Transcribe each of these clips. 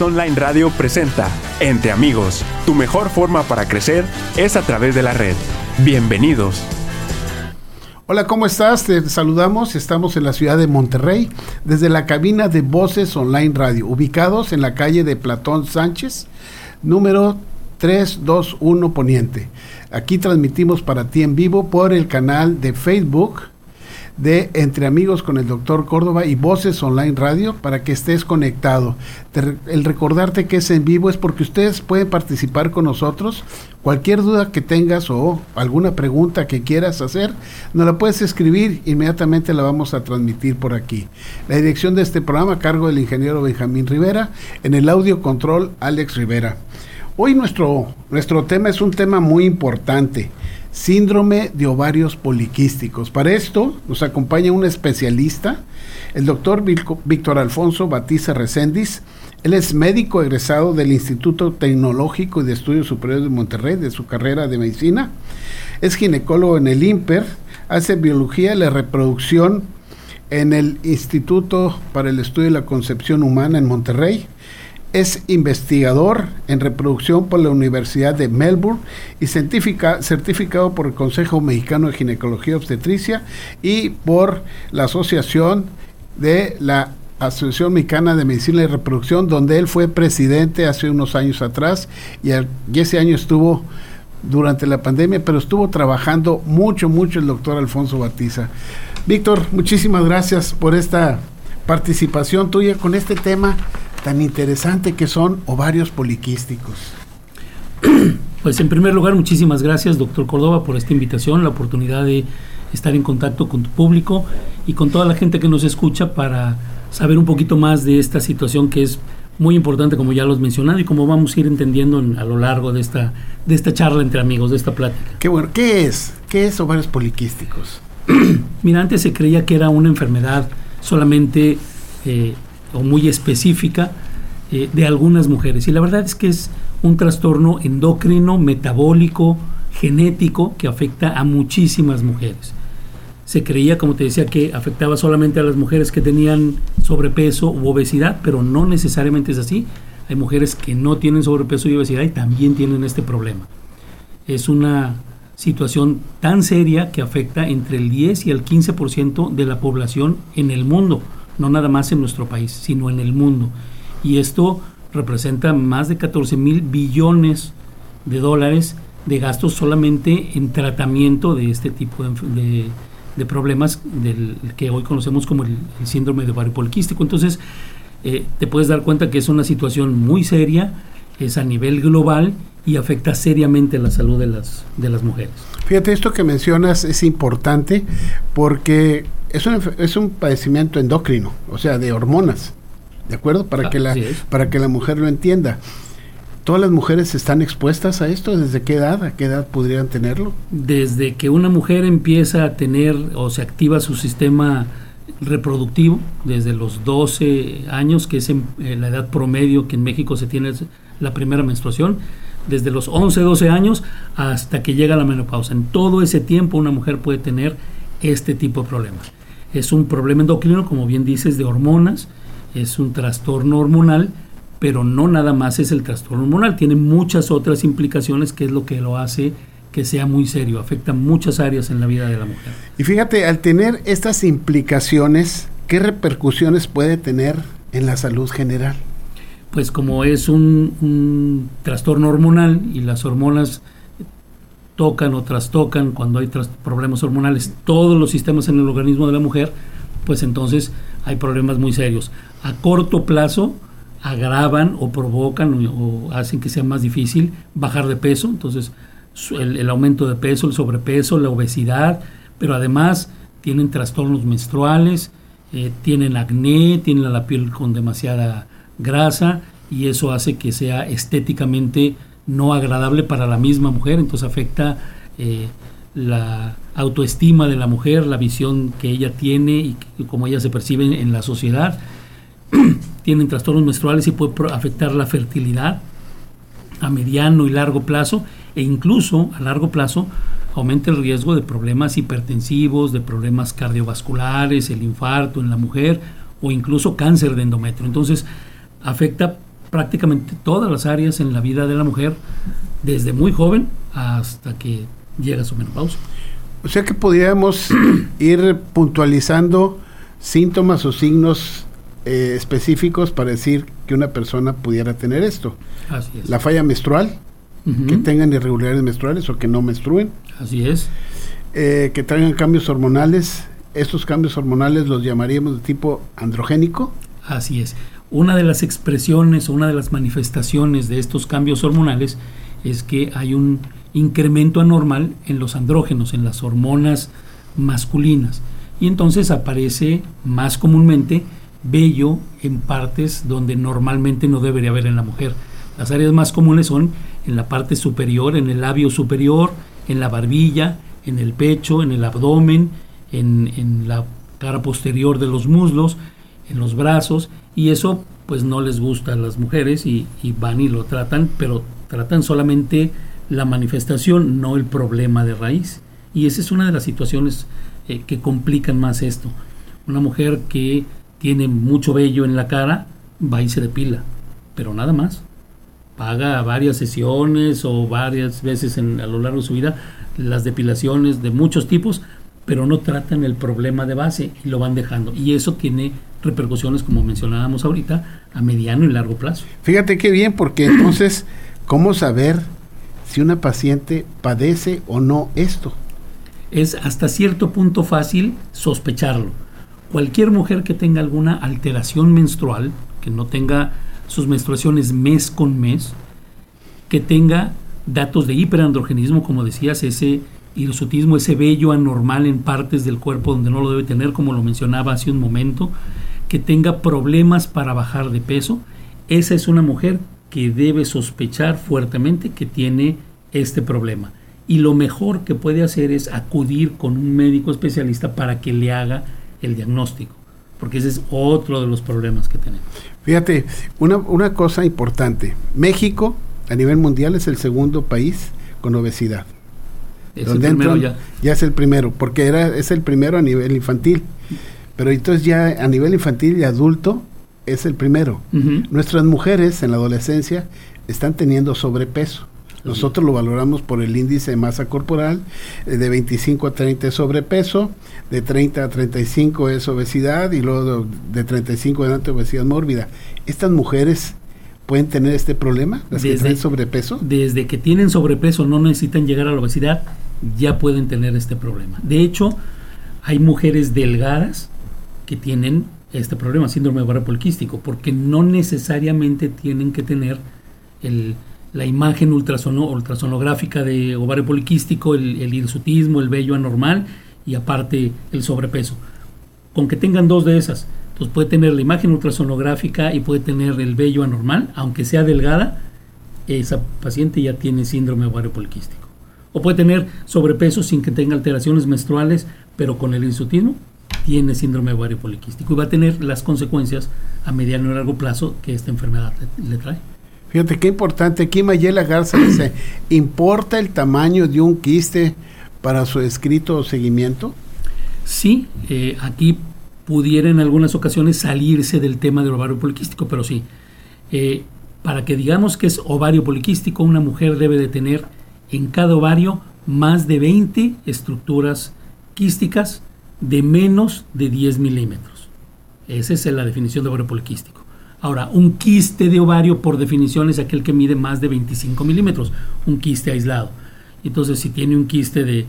Online Radio presenta Entre Amigos. Tu mejor forma para crecer es a través de la red. Bienvenidos. Hola, ¿cómo estás? Te saludamos. Estamos en la ciudad de Monterrey, desde la cabina de Voces Online Radio, ubicados en la calle de Platón Sánchez, número 321 Poniente. Aquí transmitimos para ti en vivo por el canal de Facebook de Entre Amigos con el Doctor Córdoba y Voces Online Radio para que estés conectado. el recordarte que es en vivo es porque ustedes pueden participar con nosotros. Cualquier duda que tengas o alguna pregunta que quieras hacer, nos la puedes escribir, inmediatamente la vamos a transmitir por aquí. La dirección de este programa a cargo del ingeniero Benjamín Rivera, en el audio control Alex Rivera. Hoy nuestro, nuestro tema es un tema muy importante síndrome de ovarios poliquísticos. Para esto nos acompaña un especialista, el doctor Víctor Alfonso Batiza Recendis. Él es médico egresado del Instituto Tecnológico y de Estudios Superiores de Monterrey, de su carrera de medicina. Es ginecólogo en el IMPER, hace biología y la reproducción en el Instituto para el Estudio de la Concepción Humana en Monterrey es investigador en reproducción por la Universidad de Melbourne y certificado por el Consejo Mexicano de Ginecología Obstetricia y por la Asociación de la Asociación Mexicana de Medicina y Reproducción, donde él fue presidente hace unos años atrás y, y ese año estuvo durante la pandemia, pero estuvo trabajando mucho, mucho el doctor Alfonso Batiza. Víctor, muchísimas gracias por esta participación tuya con este tema tan interesante que son ovarios poliquísticos. Pues en primer lugar, muchísimas gracias, doctor Córdoba, por esta invitación, la oportunidad de estar en contacto con tu público y con toda la gente que nos escucha para saber un poquito más de esta situación que es muy importante, como ya lo has mencionado, y como vamos a ir entendiendo a lo largo de esta, de esta charla entre amigos, de esta plática. Qué bueno. ¿Qué es? ¿Qué es ovarios poliquísticos? Mira, antes se creía que era una enfermedad solamente eh, o muy específica eh, de algunas mujeres. Y la verdad es que es un trastorno endocrino, metabólico, genético que afecta a muchísimas mujeres. Se creía, como te decía, que afectaba solamente a las mujeres que tenían sobrepeso u obesidad, pero no necesariamente es así. Hay mujeres que no tienen sobrepeso y obesidad y también tienen este problema. Es una situación tan seria que afecta entre el 10 y el 15% de la población en el mundo no nada más en nuestro país, sino en el mundo. Y esto representa más de 14 mil billones de dólares de gastos solamente en tratamiento de este tipo de, problemas del que hoy conocemos como el, síndrome de ovario. Entonces, eh, te puedes dar cuenta que es una situación muy seria, es a nivel global y afecta seriamente la salud de las, de las mujeres. Fíjate, esto que mencionas es importante porque es un, es un padecimiento endocrino, o sea, de hormonas, ¿de acuerdo? Para, que la, para que la mujer lo entienda. ¿Todas las mujeres están expuestas a esto? ¿Desde qué edad? ¿A qué edad podrían tenerlo? Desde que una mujer empieza a tener o se activa su sistema reproductivo, desde los 12 años, que es en, la edad promedio que en México se tiene la primera menstruación, desde los 11, 12 años hasta que llega la menopausa. En todo ese tiempo una mujer puede tener este tipo de problemas. Es un problema endocrino, como bien dices, de hormonas, es un trastorno hormonal, pero no nada más es el trastorno hormonal, tiene muchas otras implicaciones que es lo que lo hace que sea muy serio, afecta muchas áreas en la vida de la mujer. Y fíjate, al tener estas implicaciones, ¿qué repercusiones puede tener en la salud general? Pues como es un, un trastorno hormonal y las hormonas tocan o trastocan, cuando hay problemas hormonales, todos los sistemas en el organismo de la mujer, pues entonces hay problemas muy serios. A corto plazo agravan o provocan o, hacen que sea más difícil bajar de peso, entonces el, aumento de peso, el sobrepeso, la obesidad, pero además tienen trastornos menstruales, eh, tienen acné, tienen la piel con demasiada grasa y eso hace que sea estéticamente no agradable para la misma mujer, entonces afecta eh, la autoestima de la mujer, la visión que ella tiene y, cómo ella se percibe en, la sociedad. Tienen trastornos menstruales y puede afectar la fertilidad a mediano y largo plazo e incluso a largo plazo aumenta el riesgo de problemas hipertensivos, de problemas cardiovasculares, el infarto en la mujer o incluso cáncer de endometrio. Entonces afecta prácticamente todas las áreas en la vida de la mujer, desde muy joven hasta que llega su menopausia. O sea que podríamos ir puntualizando síntomas o signos eh, específicos para decir que una persona pudiera tener esto. Así es. La falla menstrual, que tengan irregularidades menstruales o que no menstruen, Así es. eh, que traigan cambios hormonales. Estos cambios hormonales los llamaríamos de tipo androgénico. Así es. Una de las expresiones o una de las manifestaciones de estos cambios hormonales es que hay un incremento anormal en los andrógenos, en las hormonas masculinas. Y entonces aparece más comúnmente vello en partes donde normalmente no debería haber en la mujer. Las áreas más comunes son en la parte superior, en el labio superior, en la barbilla, en el pecho, en el abdomen, en, en la cara posterior de los muslos, en los brazos, y eso pues no les gusta a las mujeres y, y van y lo tratan, pero tratan solamente la manifestación, no el problema de raíz. Y esa es una de las situaciones eh, que complican más esto. Una mujer que tiene mucho vello en la cara va y se depila, pero nada más. Paga varias sesiones o varias veces en- a lo largo de su vida las depilaciones de muchos tipos, pero no tratan el problema de base y lo van dejando. Y eso tiene repercusiones, como mencionábamos ahorita, a mediano y largo plazo. Fíjate qué bien, porque entonces, ¿cómo saber si una paciente padece o no esto? es hasta cierto punto fácil sospecharlo. Cualquier mujer que tenga alguna alteración menstrual, que no tenga sus menstruaciones mes con mes, que tenga datos de hiperandrogenismo, como decías, ese hirsutismo, ese vello anormal en partes del cuerpo donde no lo debe tener, como lo mencionaba hace un momento, que tenga problemas para bajar de peso, esa es una mujer que debe sospechar fuertemente que tiene este problema. Y lo mejor que puede hacer es acudir con un médico especialista para que le haga el diagnóstico, porque ese es otro de los problemas que tenemos. Fíjate, una, una cosa importante. México, a nivel mundial, es el segundo país con obesidad. Es el donde primero entran- ya. ya es el primero, porque era, es el primero a nivel infantil. Pero entonces ya a nivel infantil y adulto es el primero. Nuestras mujeres en la adolescencia están teniendo sobrepeso. Nosotros lo valoramos por el índice de masa corporal, eh, de 25 a 30 es sobrepeso, de 30 a 35 es obesidad y luego de, de 35 adelante obesidad mórbida. ¿Estas mujeres pueden tener este problema, las que Desde- traen sobrepeso? Desde que tienen sobrepeso no necesitan llegar a la obesidad, ya pueden tener este problema. De hecho, hay mujeres delgadas que tienen este problema, síndrome de ovario poliquístico, porque no necesariamente tienen que tener el- la imagen ultrasono- ultrasonográfica de ovario poliquístico, el, el hirsutismo, el vello anormal y aparte el sobrepeso. Con que tengan dos de esas, entonces puede tener la imagen ultrasonográfica y puede tener el vello anormal, aunque sea delgada, esa paciente ya tiene síndrome ovario poliquístico. O puede tener sobrepeso sin que tenga alteraciones menstruales, pero con el hirsutismo tiene síndrome ovario poliquístico y va a tener las consecuencias a mediano y largo plazo que esta enfermedad le, le trae. Fíjate qué importante. Aquí Mayela Garza dice, ¿importa el tamaño de un quiste para su escrito o seguimiento? Sí, eh, aquí pudiera en algunas ocasiones salirse del tema del ovario poliquístico, pero sí. Eh, para que digamos que es ovario poliquístico, una mujer debe de tener en cada ovario más de 20 estructuras quísticas de menos de 10 milímetros. Esa es la definición de ovario poliquístico. Ahora, un quiste de ovario por definición es aquel que mide más de 25 milímetros, un quiste aislado. Entonces, si tiene un quiste de,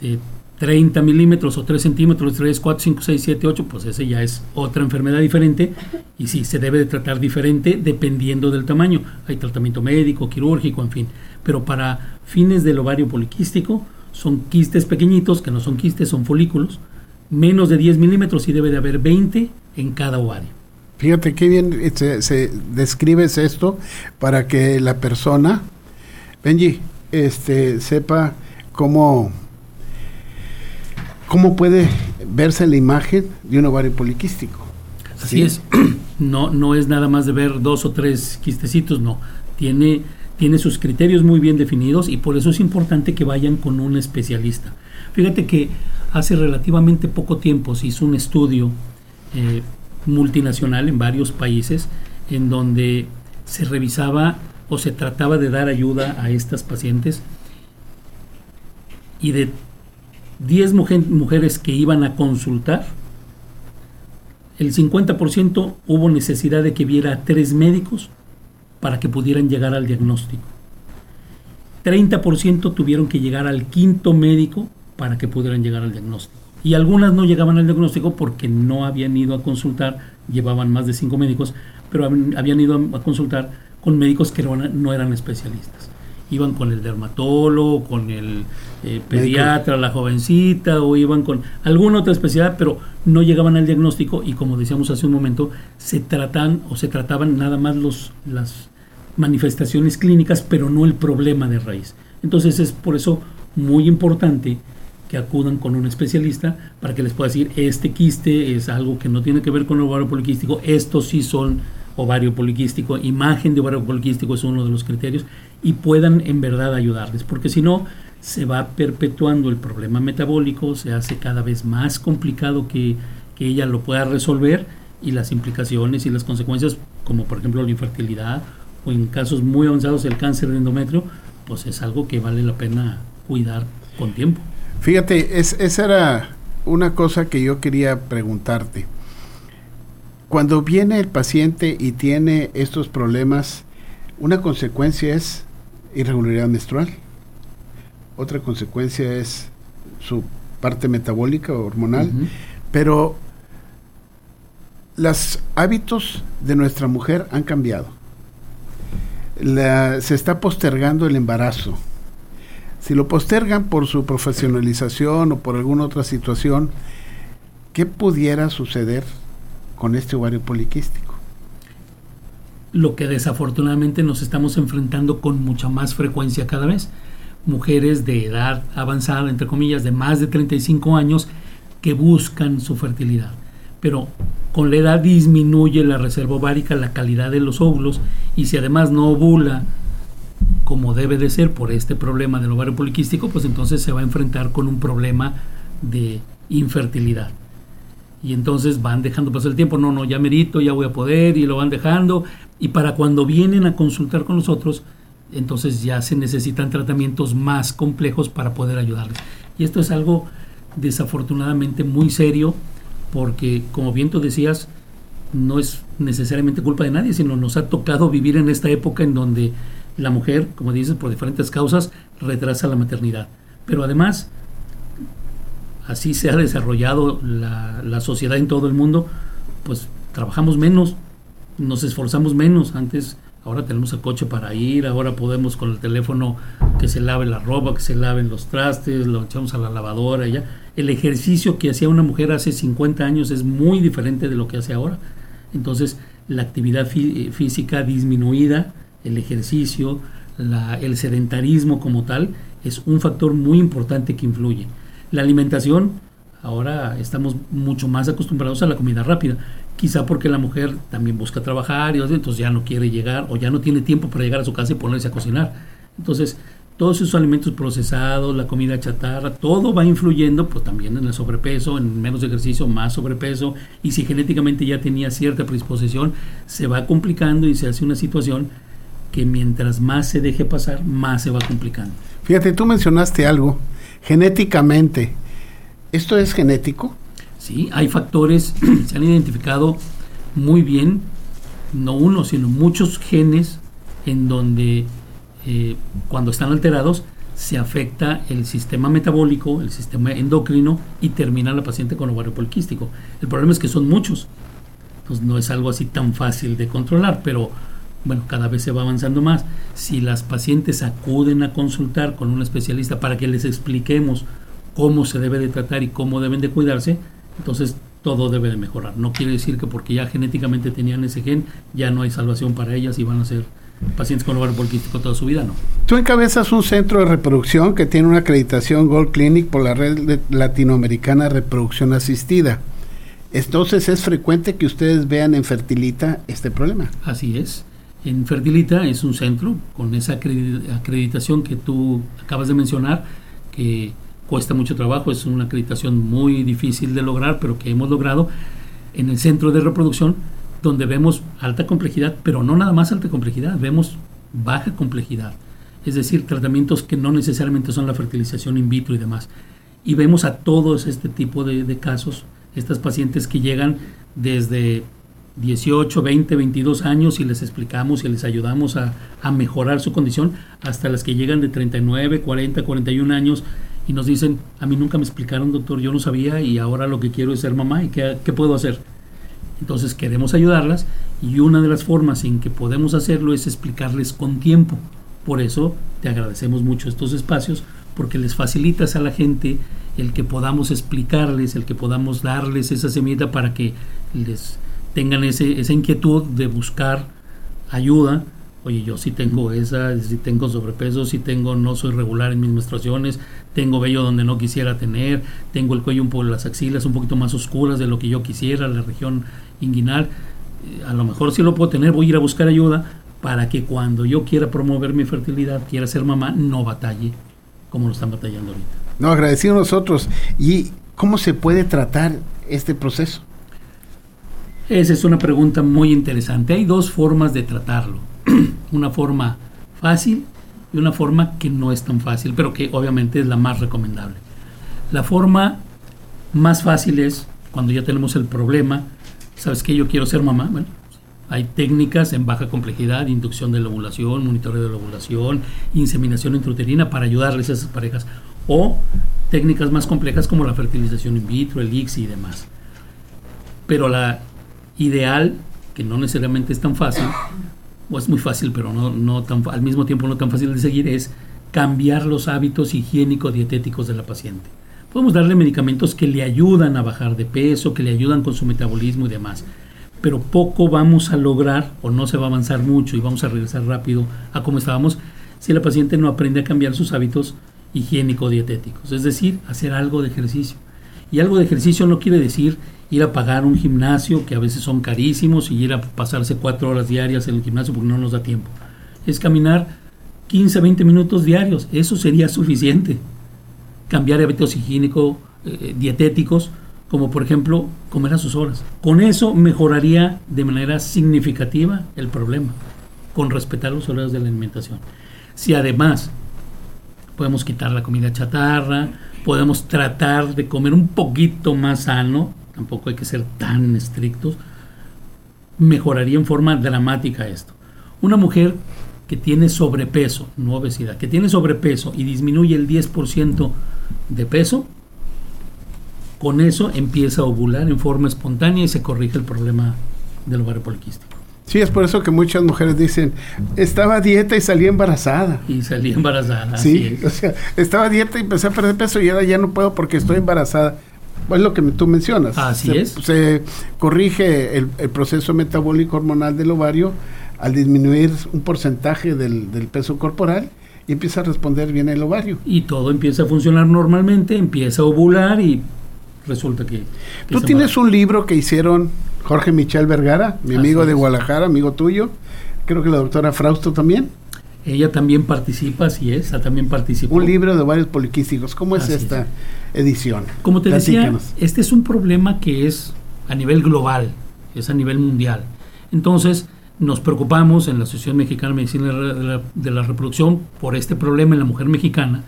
de 30 milímetros o 3 centímetros, 3, 4, 5, 6, 7, 8, pues ese ya es otra enfermedad diferente y sí, se debe de tratar diferente dependiendo del tamaño. Hay tratamiento médico, quirúrgico, en fin. Pero para fines del ovario poliquístico son quistes pequeñitos, que no son quistes, son folículos, menos de 10 milímetros y debe de haber 20 en cada ovario. Fíjate qué bien eh, se, se describes esto para que la persona, Benji, este, sepa cómo, cómo puede verse la imagen de un ovario poliquístico. Así Sí. es. No, no es nada más de ver dos o tres quistecitos, no. Tiene, tiene sus criterios muy bien definidos y por eso es importante que vayan con un especialista. Fíjate que hace relativamente poco tiempo se hizo un estudio eh, multinacional en varios países en donde se revisaba o se trataba de dar ayuda a estas pacientes y de 10 mujeres que iban a consultar, el 50% hubo necesidad de que viera a tres médicos para que pudieran llegar al diagnóstico. 30% tuvieron que llegar al quinto médico para que pudieran llegar al diagnóstico. Y algunas no llegaban al diagnóstico porque no habían ido a consultar, llevaban más de cinco médicos, pero habían ido a consultar con médicos que no eran especialistas. Iban con el dermatólogo, con el eh, pediatra, la jovencita, o iban con alguna otra especialidad, pero no llegaban al diagnóstico y como decíamos hace un momento, se tratan o se trataban nada más los, las manifestaciones clínicas, pero no el problema de raíz. Entonces es por eso muy importante que acudan con un especialista para que les pueda decir, este quiste es algo que no tiene que ver con el ovario poliquístico, estos sí son ovario poliquístico, imagen de ovario poliquístico es uno de los criterios, y puedan en verdad ayudarles, porque si no, se va perpetuando el problema metabólico, se hace cada vez más complicado que, que ella lo pueda resolver y las implicaciones y las consecuencias, como por ejemplo la infertilidad o en casos muy avanzados el cáncer de endometrio, pues es algo que vale la pena cuidar con tiempo. Fíjate, es, esa era una cosa que yo quería preguntarte. Cuando viene el paciente y tiene estos problemas, una consecuencia es irregularidad menstrual, otra consecuencia es su parte metabólica o hormonal, pero los hábitos de nuestra mujer han cambiado. se está postergando el embarazo. Si lo postergan por su profesionalización o por alguna otra situación, ¿qué pudiera suceder con este ovario poliquístico? Lo que desafortunadamente nos estamos enfrentando con mucha más frecuencia cada vez. Mujeres de edad avanzada, entre comillas, de más de 35 años, que buscan su fertilidad. Pero con la edad disminuye la reserva ovárica, la calidad de los óvulos, y si además no ovula como debe de ser por este problema del ovario poliquístico, pues entonces se va a enfrentar con un problema de infertilidad. Y entonces van dejando pasar el tiempo, no, no, ya merito, ya voy a poder, y lo van dejando. Y para cuando vienen a consultar con nosotros, entonces ya se necesitan tratamientos más complejos para poder ayudarles. Y esto es algo desafortunadamente muy serio, porque como bien tú decías, no es necesariamente culpa de nadie, sino nos ha tocado vivir en esta época en donde la mujer, como dices, por diferentes causas, retrasa la maternidad. Pero además, así se ha desarrollado la, la sociedad en todo el mundo, pues trabajamos menos, nos esforzamos menos. Antes, ahora tenemos el coche para ir, ahora podemos con el teléfono que se lave la ropa, que se laven los trastes, lo echamos a la lavadora y ya. El ejercicio que hacía una mujer hace 50 años es muy diferente de lo que hace ahora. Entonces, la actividad física disminuida el ejercicio, el sedentarismo como tal, es un factor muy importante que influye. La alimentación, ahora estamos mucho más acostumbrados a la comida rápida, quizá porque la mujer también busca trabajar y entonces ya no quiere llegar o ya no tiene tiempo para llegar a su casa y ponerse a cocinar. Entonces, todos esos alimentos procesados, la comida chatarra, todo va influyendo pues también en el sobrepeso, en menos ejercicio, más sobrepeso, y si genéticamente ya tenía cierta predisposición, se va complicando y se hace una situación que mientras más se deje pasar, más se va complicando. Fíjate, tú mencionaste algo, genéticamente. ¿Esto es genético? Sí, hay factores, se han identificado muy bien, no uno, sino muchos genes en donde eh, cuando están alterados se afecta el sistema metabólico, el sistema endocrino y termina la paciente con ovario poliquístico. El problema es que son muchos, entonces no es algo así tan fácil de controlar, pero bueno, cada vez se va avanzando más. Si las pacientes acuden a consultar con un especialista para que les expliquemos cómo se debe de tratar y cómo deben de cuidarse, entonces todo debe de mejorar. No quiere decir que porque ya genéticamente tenían ese gen, ya no hay salvación para ellas y van a ser pacientes con ovario poliquístico toda su vida, ¿no? Tú encabezas un centro de reproducción que tiene una acreditación Gold Clinic por la Red Latinoamericana de Reproducción Asistida. Entonces es frecuente que ustedes vean en Fertilita este problema. Así es. En Fertilita es un centro con esa acreditación que tú acabas de mencionar, que cuesta mucho trabajo, es una acreditación muy difícil de lograr, pero que hemos logrado. En el centro de reproducción donde vemos alta complejidad, pero no nada más alta complejidad, vemos baja complejidad, es decir, tratamientos que no necesariamente son la fertilización in vitro y demás. Y vemos a todos este tipo de, de casos, estas pacientes que llegan desde 18, 20, 22 años y les explicamos y les ayudamos a, a, mejorar su condición, hasta las que llegan de 39, 40, 41 años y nos dicen, a mí nunca me explicaron, doctor, yo no sabía y ahora lo que quiero es ser mamá y qué, qué puedo hacer. Entonces queremos ayudarlas y una de las formas en que podemos hacerlo es explicarles con tiempo. Por eso te agradecemos mucho estos espacios porque les facilitas a la gente el que podamos explicarles, el que podamos darles esa semilla para que les tengan ese, esa inquietud de buscar ayuda. Oye, yo sí tengo esa, sí tengo sobrepeso, sí tengo, no soy regular en mis menstruaciones, tengo vello donde no quisiera tener, tengo el cuello un poco, las axilas un poquito más oscuras de lo que yo quisiera, la región inguinal. Eh, a lo mejor sí lo puedo tener, voy a ir a buscar ayuda para que cuando yo quiera promover mi fertilidad, quiera ser mamá, no batalle como lo están batallando ahorita. No, agradecido nosotros. ¿Y cómo se puede tratar este proceso? Esa es una pregunta muy interesante. Hay dos formas de tratarlo. una forma fácil y una forma que no es tan fácil, pero que obviamente es la más recomendable. La forma más fácil es cuando ya tenemos el problema, ¿sabes qué? Yo quiero ser mamá. Bueno, hay técnicas en baja complejidad, inducción de la ovulación, monitoreo de la ovulación, inseminación intrauterina para ayudarles a esas parejas. O técnicas más complejas como la fertilización in vitro, el ICSI y demás. Pero la ideal, que no necesariamente es tan fácil, o es muy fácil, pero no, no tan, al mismo tiempo no tan fácil de seguir, es cambiar los hábitos higiénico-dietéticos de la paciente. Podemos darle medicamentos que le ayudan a bajar de peso, que le ayudan con su metabolismo y demás, pero poco vamos a lograr o no se va a avanzar mucho y vamos a regresar rápido a como estábamos si la paciente no aprende a cambiar sus hábitos higiénico-dietéticos, es decir, hacer algo de ejercicio. Y algo de ejercicio no quiere decir ir a pagar un gimnasio, que a veces son carísimos, y ir a pasarse cuatro horas diarias en el gimnasio porque no nos da tiempo. Es caminar 15, 20 minutos diarios, eso sería suficiente. Cambiar hábitos higiénicos, eh, dietéticos, como por ejemplo comer a sus horas. Con eso mejoraría de manera significativa el problema, con respetar los horarios de la alimentación. Si además podemos quitar la comida chatarra, podemos tratar de comer un poquito más sano, tampoco hay que ser tan estrictos, mejoraría en forma dramática esto. Una mujer que tiene sobrepeso, no obesidad, que tiene sobrepeso y disminuye el 10% de peso, con eso empieza a ovular en forma espontánea y se corrige el problema del ovario poliquístico. Sí, es por eso que muchas mujeres dicen, estaba a dieta y salí embarazada. Y salí embarazada. Sí, o sea, estaba a dieta y empecé a perder peso y ahora ya no puedo porque estoy embarazada. Es lo que tú mencionas. Así se, es. Se corrige el, el, proceso metabólico hormonal del ovario al disminuir un porcentaje del, del peso corporal y empieza a responder bien el ovario. Y todo empieza a funcionar normalmente, empieza a ovular y resulta que... Tú tienes un libro que hicieron Jorge Michel Vergara, mi Así amigo de. Guadalajara, amigo tuyo. Creo que la doctora Frausto también. Ella también participa, así es, ella también participó. Un libro de varios poliquísticos. ¿Cómo es Así es. esta edición? Como te decía, este es un problema que es a nivel global, es a nivel mundial. Entonces, nos preocupamos en la Asociación Mexicana de Medicina de la, de la Reproducción por este problema en la mujer mexicana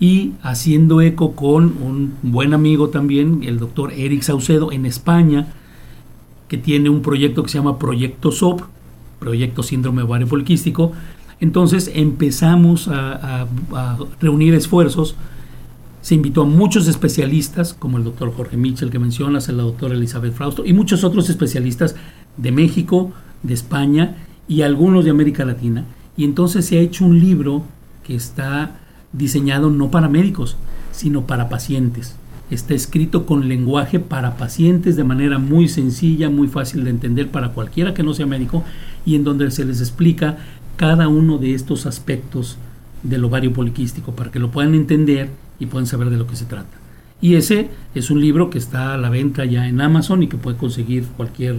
y haciendo eco con un buen amigo también, el doctor Eric Saucedo, en España, que tiene un proyecto que se llama Proyecto SOP, Proyecto Síndrome Ovario Poliquístico. Entonces empezamos a, reunir esfuerzos. Se invitó a muchos especialistas, como el doctor Jorge Mitchell que mencionas, la doctora Elizabeth Frausto y muchos otros especialistas de México, de España y algunos de América Latina. Y entonces se ha hecho un libro que está diseñado no para médicos, sino para pacientes. Está escrito con lenguaje para pacientes de manera muy sencilla, muy fácil de entender para cualquiera que no sea médico y en donde se les explica cada uno de estos aspectos del ovario poliquístico para que lo puedan entender y puedan saber de lo que se trata. Y ese es un libro que está a la venta ya en Amazon y que puede conseguir cualquier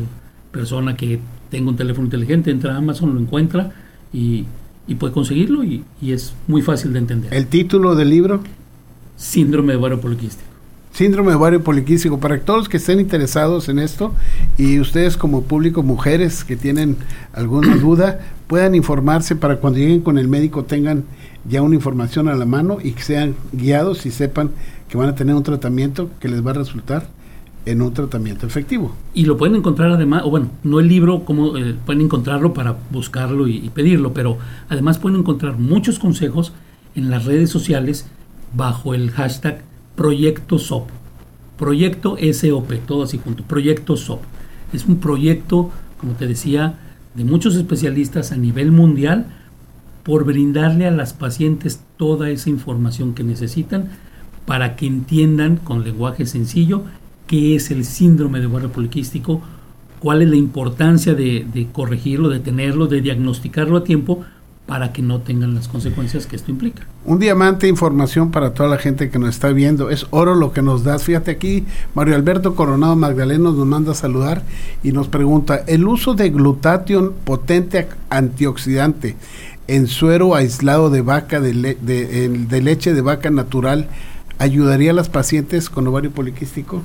persona que tenga un teléfono inteligente, entra a Amazon, lo encuentra y, y puede conseguirlo y, y es muy fácil de entender. El título del libro, Síndrome de ovario poliquístico. Síndrome de ovario poliquístico. Para todos los que estén interesados en esto y ustedes como público, mujeres que tienen alguna duda, puedan informarse para cuando lleguen con el médico tengan ya una información a la mano y que sean guiados y sepan que van a tener un tratamiento que les va a resultar en un tratamiento efectivo. Y lo pueden encontrar además, o bueno, no el libro, como eh, pueden encontrarlo para buscarlo y, y, pedirlo, pero además pueden encontrar muchos consejos en las redes sociales bajo el hashtag Proyecto SOP. Proyecto SOP, todo así junto, Proyecto SOP. Es un proyecto, como te decía, de muchos especialistas a nivel mundial por brindarle a las pacientes toda esa información que necesitan para que entiendan con lenguaje sencillo qué es el síndrome de ovario poliquístico, cuál es la importancia de, de, corregirlo, de tenerlo, de diagnosticarlo a tiempo para que no tengan las consecuencias que esto implica. Un diamante información para toda la gente que nos está viendo. Es oro lo que nos das. Fíjate aquí, Mario Alberto Coronado Magdaleno nos manda a saludar y nos pregunta, ¿el uso de glutatión potente antioxidante en suero aislado de vaca, de, le, de, de, leche de vaca natural, ayudaría a las pacientes con ovario poliquístico?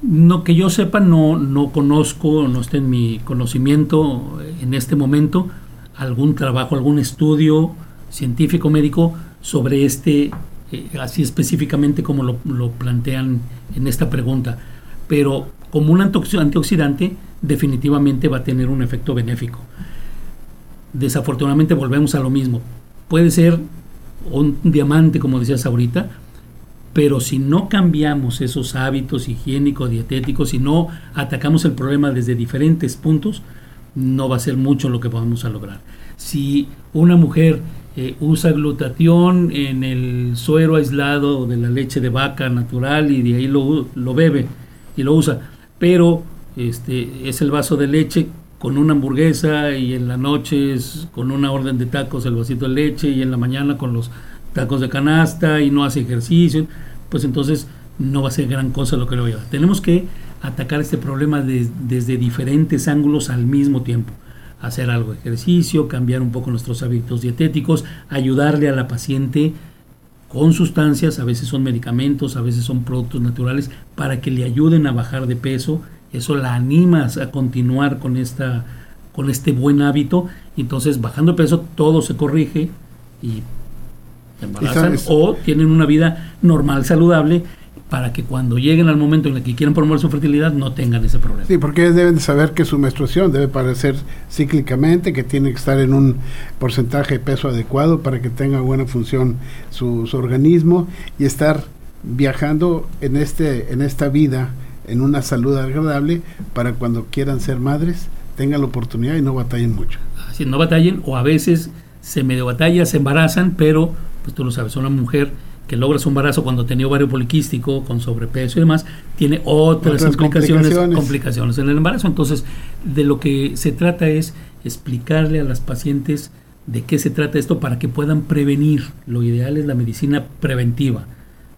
No, que yo sepa, no, no conozco, no está en mi conocimiento en este momento algún trabajo, algún estudio científico médico sobre este, eh, así específicamente como lo, lo plantean en esta pregunta. Pero como un antioxidante, definitivamente va a tener un efecto benéfico desafortunadamente volvemos a lo mismo. Puede ser un diamante, como decías ahorita, pero si no cambiamos esos hábitos higiénicos, dietéticos, si no atacamos el problema desde diferentes puntos, no va a ser mucho lo que vamos a lograr. Si una mujer eh, usa glutatión en el suero aislado de la leche de vaca natural y de ahí lo, lo bebe y lo usa, pero este, es el vaso de leche con una hamburguesa y en la noche con una orden de tacos el vasito de leche y en la mañana con los tacos de canasta y no hace ejercicio, pues entonces no va a ser gran cosa lo que le voy a dar. Tenemos que atacar este problema de, desde diferentes ángulos al mismo tiempo. Hacer algo de ejercicio, cambiar un poco nuestros hábitos dietéticos, ayudarle a la paciente con sustancias, a veces son medicamentos, a veces son productos naturales, para que le ayuden a bajar de peso eso la anima a continuar con esta con este buen hábito entonces bajando peso todo se corrige y se embarazan o tienen una vida normal saludable para que cuando lleguen al momento en el que quieran promover su fertilidad no tengan ese problema. Sí, porque ellos deben de saber que su menstruación debe parecer cíclicamente, que tiene que estar en un porcentaje de peso adecuado para que tenga buena función su, su organismo y estar viajando en este en esta vida en una salud agradable para cuando quieran ser madres tengan la oportunidad y no batallen mucho. Si no batallen o a veces se medio batalla, se embarazan, pero pues tú lo sabes, una mujer que logra su embarazo cuando tenía ovario poliquístico, con sobrepeso y demás, tiene otras, otras implicaciones, complicaciones. complicaciones en el embarazo. Entonces, de lo que se trata es explicarle a las pacientes de qué se trata esto para que puedan prevenir. Lo ideal es la medicina preventiva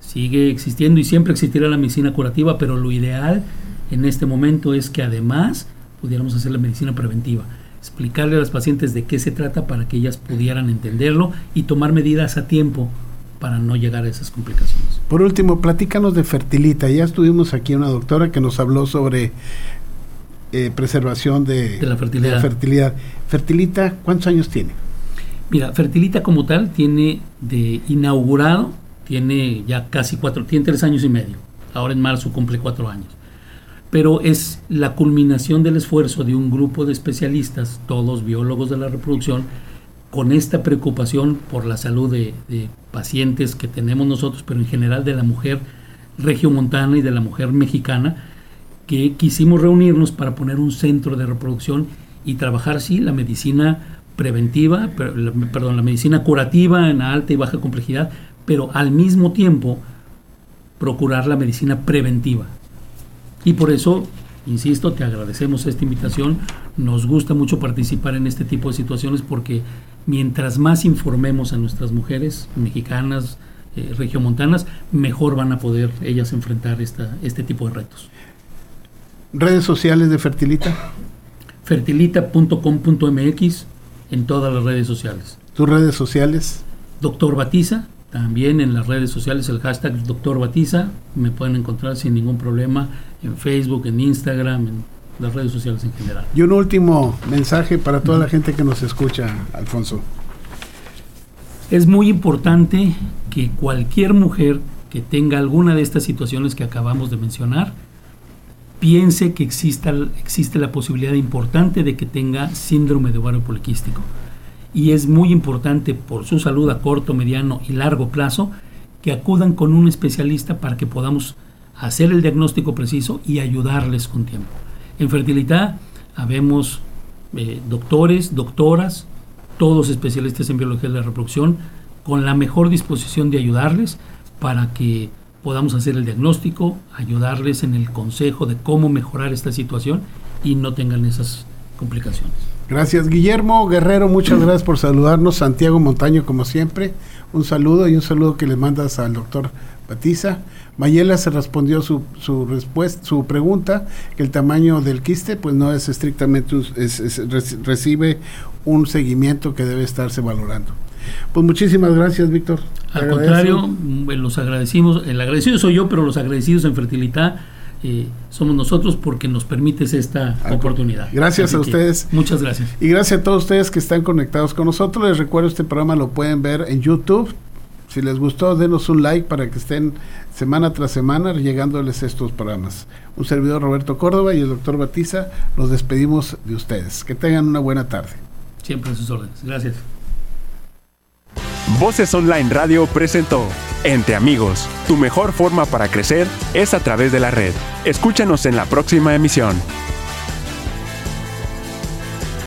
sigue existiendo y siempre existirá la medicina curativa, pero lo ideal en este momento es que además pudiéramos hacer la medicina preventiva, explicarle a las pacientes de qué se trata para que ellas pudieran entenderlo y tomar medidas a tiempo para no llegar a esas complicaciones. Por último, platícanos de Fertilita. Ya estuvimos aquí una doctora que nos habló sobre eh, preservación de, de, la fertilidad. de la fertilidad. Fertilita, ¿cuántos años tiene? Mira, Fertilita como tal tiene de inaugurado tiene ya casi cuatro, tiene tres años y medio. Ahora en marzo cumple cuatro años. Pero es la culminación del esfuerzo de un grupo de especialistas, todos biólogos de la reproducción, con esta preocupación por la salud de, pacientes que tenemos nosotros, pero en general de la mujer regiomontana y de la mujer mexicana, que quisimos reunirnos para poner un centro de reproducción y trabajar, sí, la medicina preventiva, perdón, la medicina curativa en alta y baja complejidad, pero al mismo tiempo procurar la medicina preventiva. Y por eso, insisto, te agradecemos esta invitación. Nos gusta mucho participar en este tipo de situaciones porque mientras más informemos a nuestras mujeres mexicanas, eh, regiomontanas, mejor van a poder ellas enfrentar esta, este tipo de retos. ¿Redes sociales de Fertilita? Fertilita.com.mx en todas las redes sociales. ¿Tus redes sociales? Doctor Batiza, También en las redes sociales el hashtag Doctor Batiza. Me pueden encontrar sin ningún problema en Facebook, en Instagram, en las redes sociales en general. Y un último mensaje para toda la gente que nos escucha, Alfonso. Es muy importante que cualquier mujer que tenga alguna de estas situaciones que acabamos de mencionar, piense que exista, existe la posibilidad importante de que tenga síndrome de ovario poliquístico. Y es muy importante por su salud a corto, mediano y largo plazo que acudan con un especialista para que podamos hacer el diagnóstico preciso y ayudarles con tiempo. En fertilidad habemos eh, doctores, doctoras, todos especialistas en biología de la reproducción, con la mejor disposición de ayudarles para que podamos hacer el diagnóstico, ayudarles en el consejo de cómo mejorar esta situación y no tengan esas complicaciones. Gracias, Guillermo Guerrero, muchas gracias por saludarnos. Santiago Montaño, como siempre, un saludo y un saludo que le mandas al doctor Batiza. Mayela se respondió su, su respuesta, su pregunta, que el tamaño del quiste pues no es estrictamente, recibe un seguimiento que debe estarse valorando. Pues muchísimas gracias, Víctor. Al contrario, mm, los agradecimos, el agradecido soy yo, pero los agradecidos en Fertilidad eh, somos nosotros porque nos permites esta oportunidad. Gracias a ustedes. Muchas gracias. Y gracias a todos ustedes que están conectados con nosotros. Les recuerdo, este programa lo pueden ver en YouTube. Si les gustó, denos un like para que estén semana tras semana llegándoles estos programas. Un servidor Roberto Córdoba y el doctor Batiza, nos despedimos de ustedes. Que tengan una buena tarde. Siempre a sus órdenes. Gracias. Voces Online Radio presentó Entre Amigos. Tu mejor forma para crecer es a través de la red. Escúchanos en la próxima emisión.